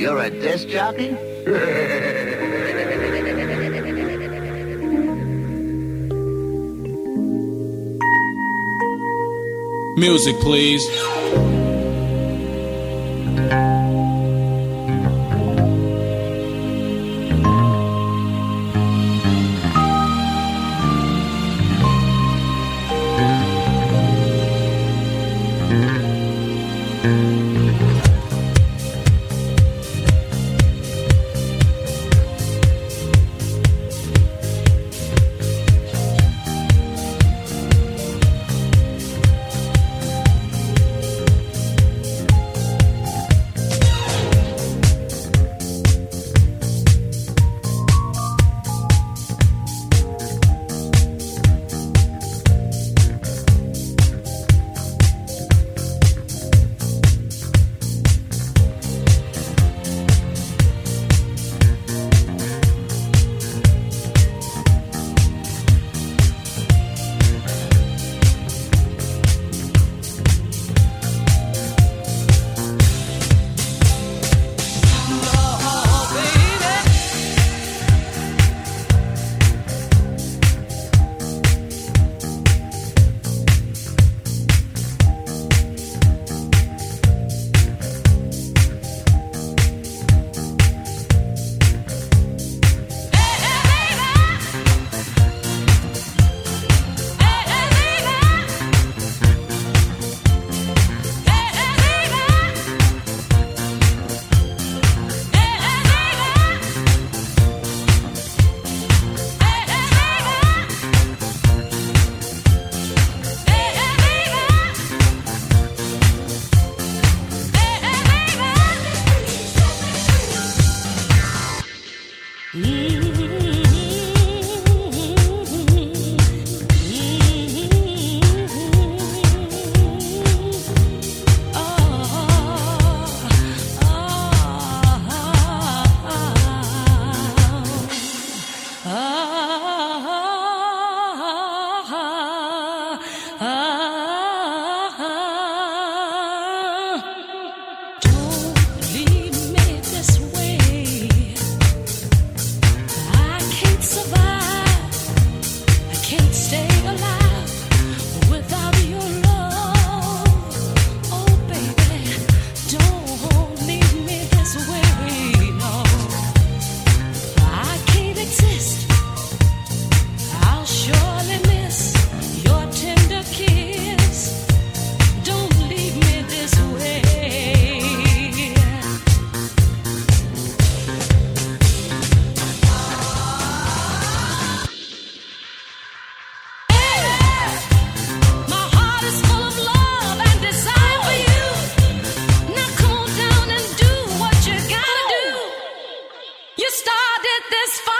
You're a disc jockey? Music, please. started this fight.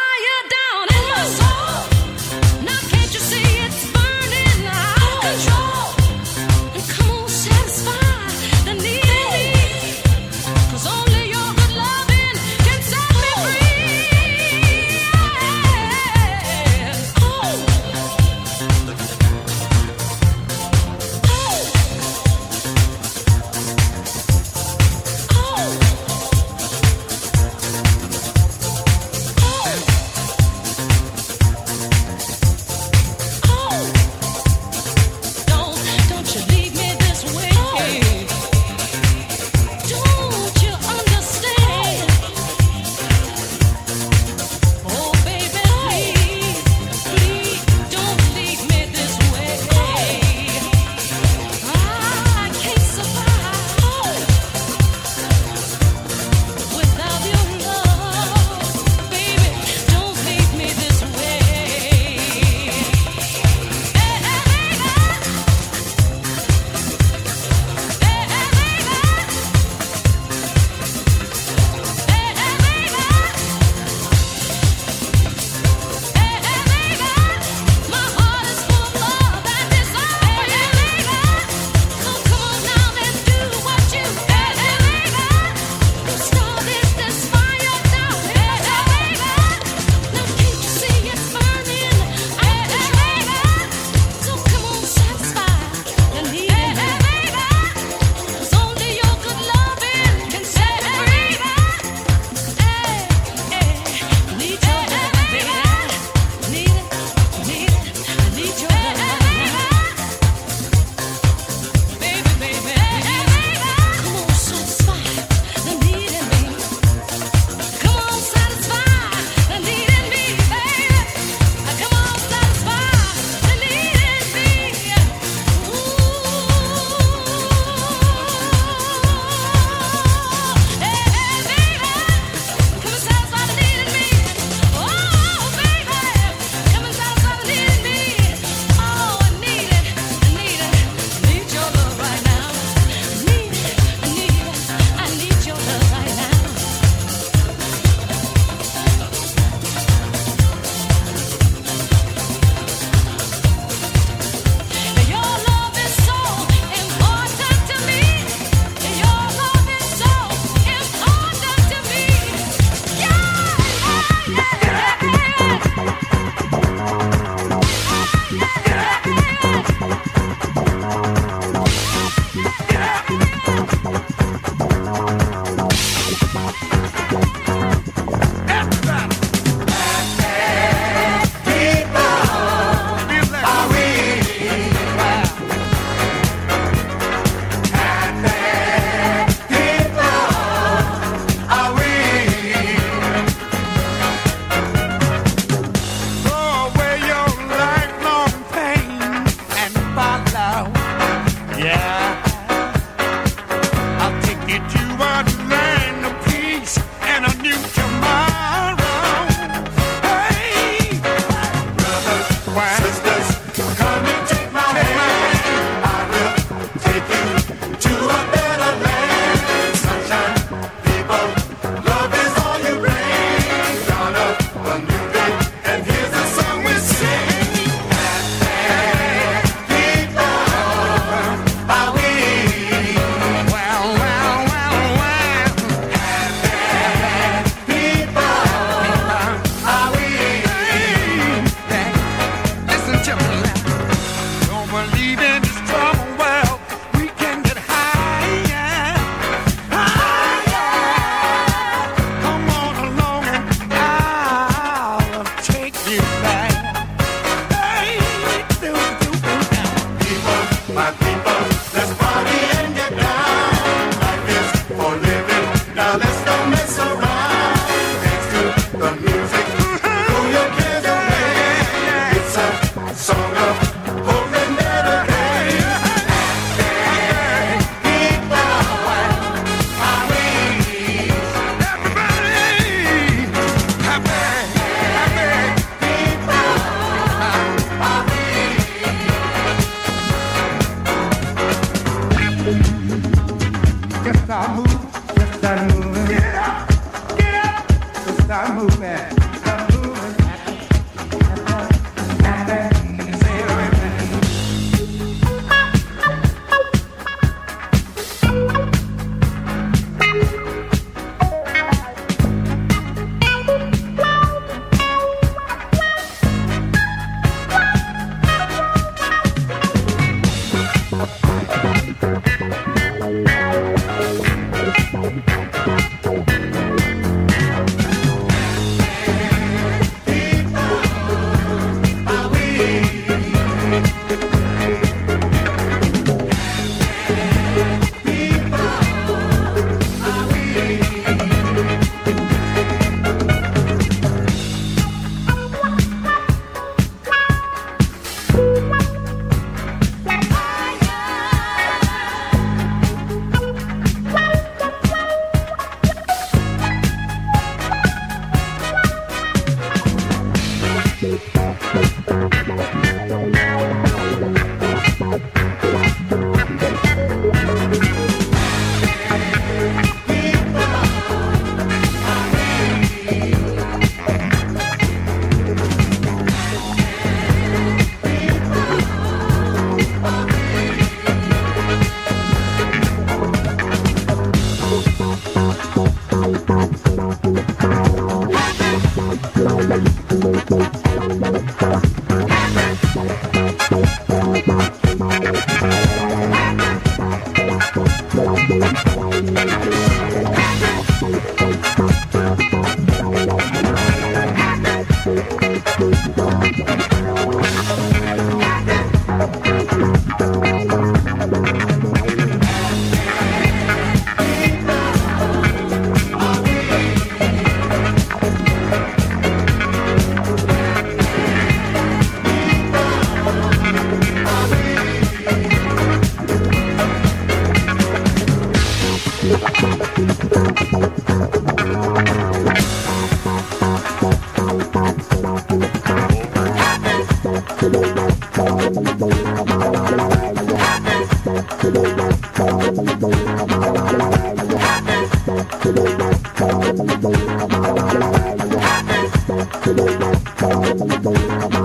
don't have a lot of money. I don't have a lot of money. I don't have a lot of money.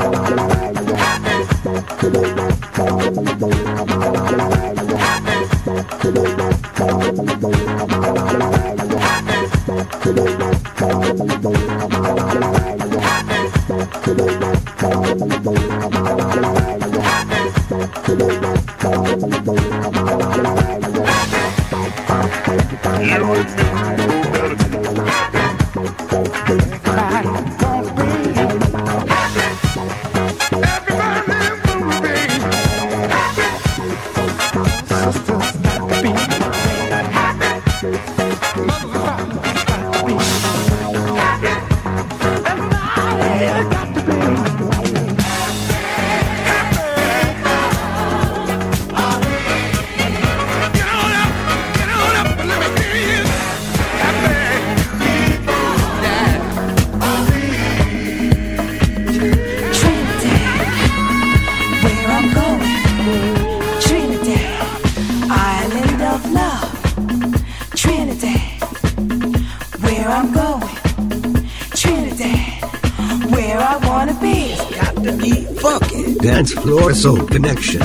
Soul Connection.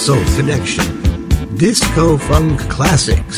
Soul Connection, Disco Funk Classic.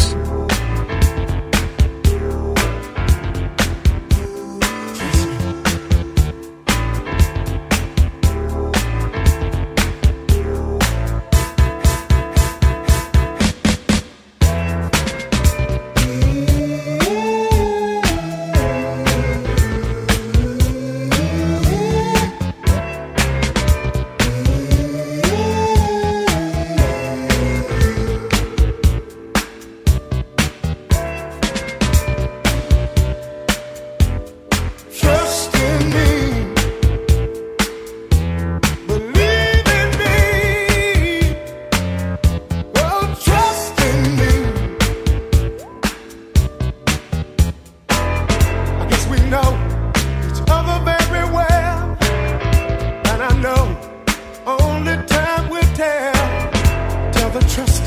the trust,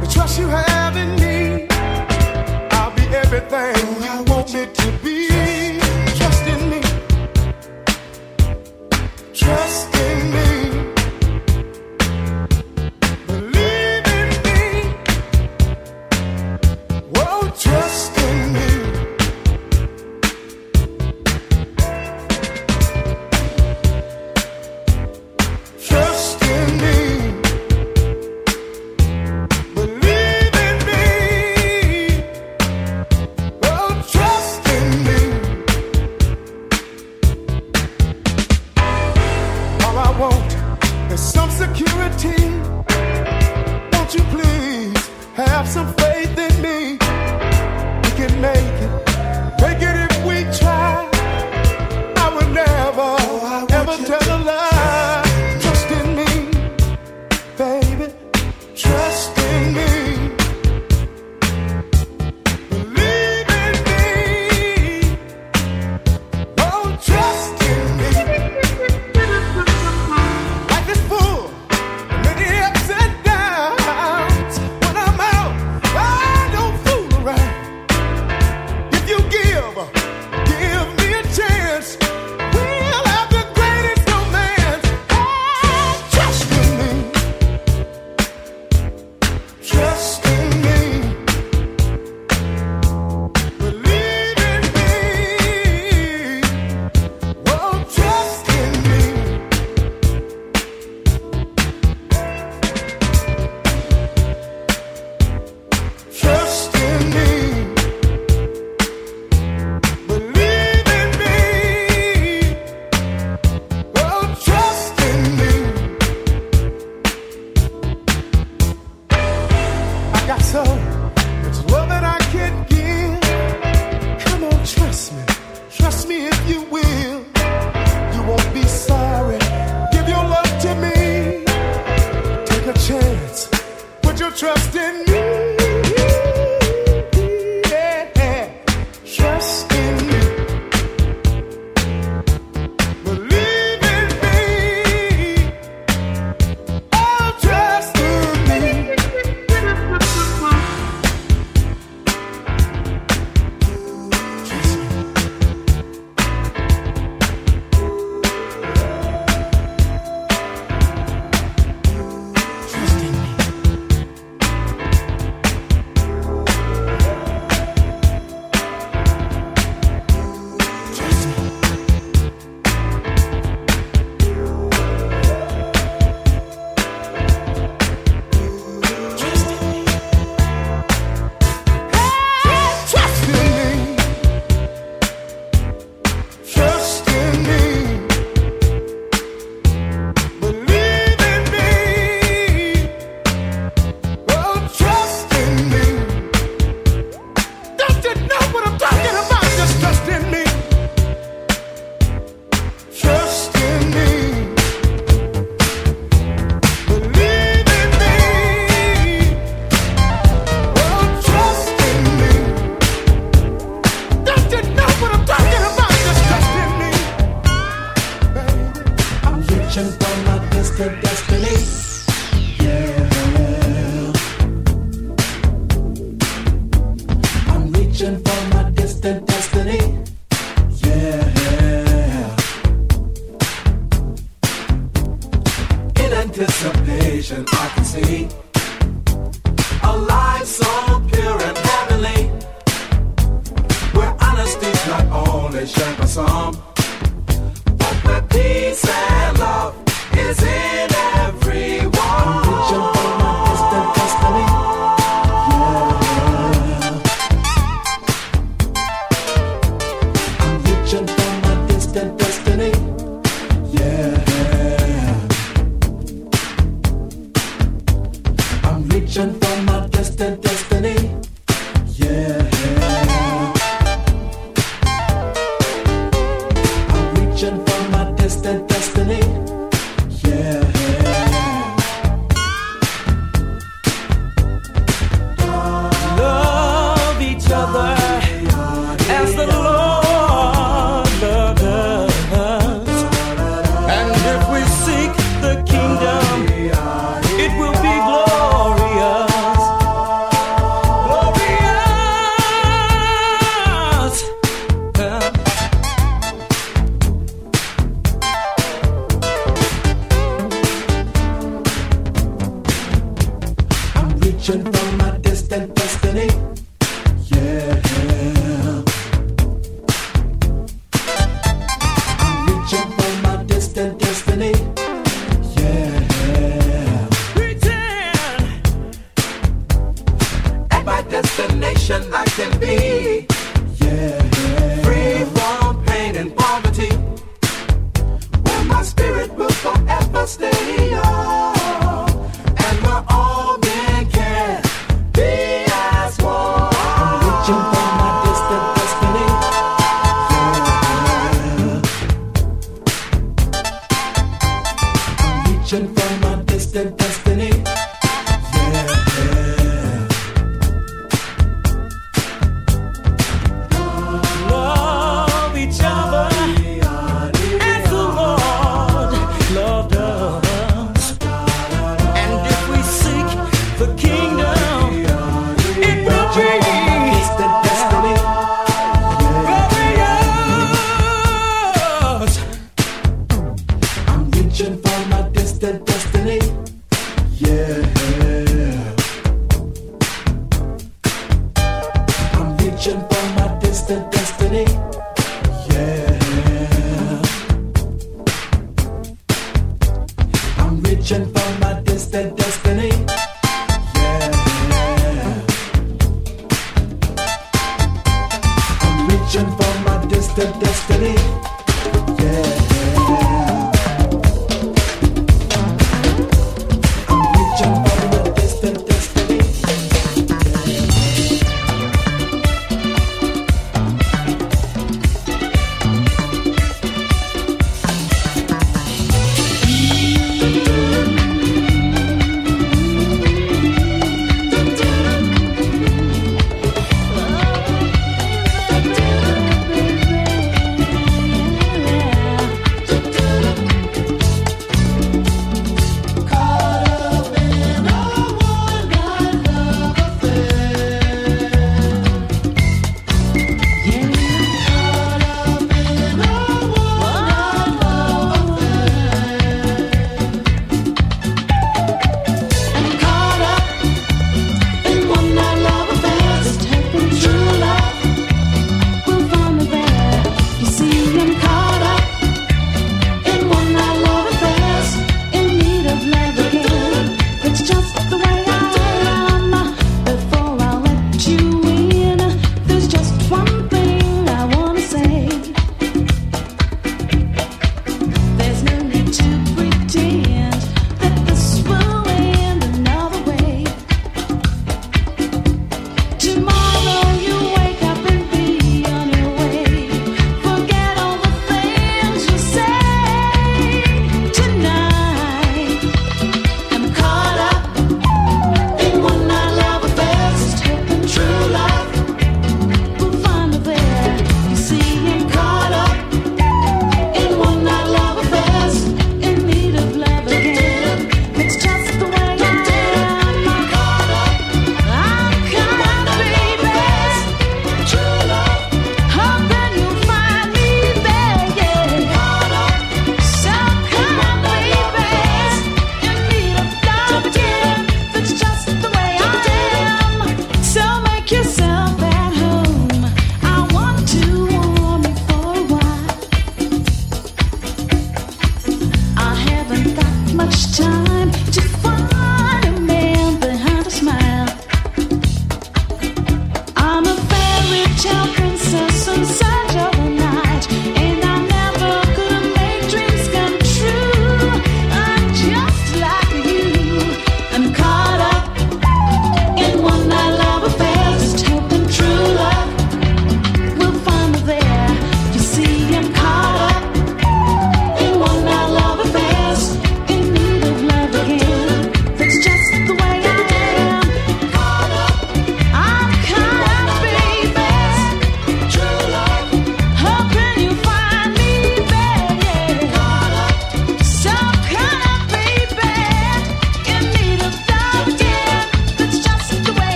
the trust you have in me. I'll be everything you want me to be. Trust in me. Trust in me.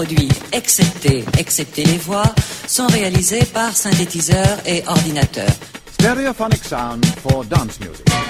produits, excepté, excepté les voix, sont réalisés par synthétiseurs et ordinateurs. Stereophonic sound for dance music.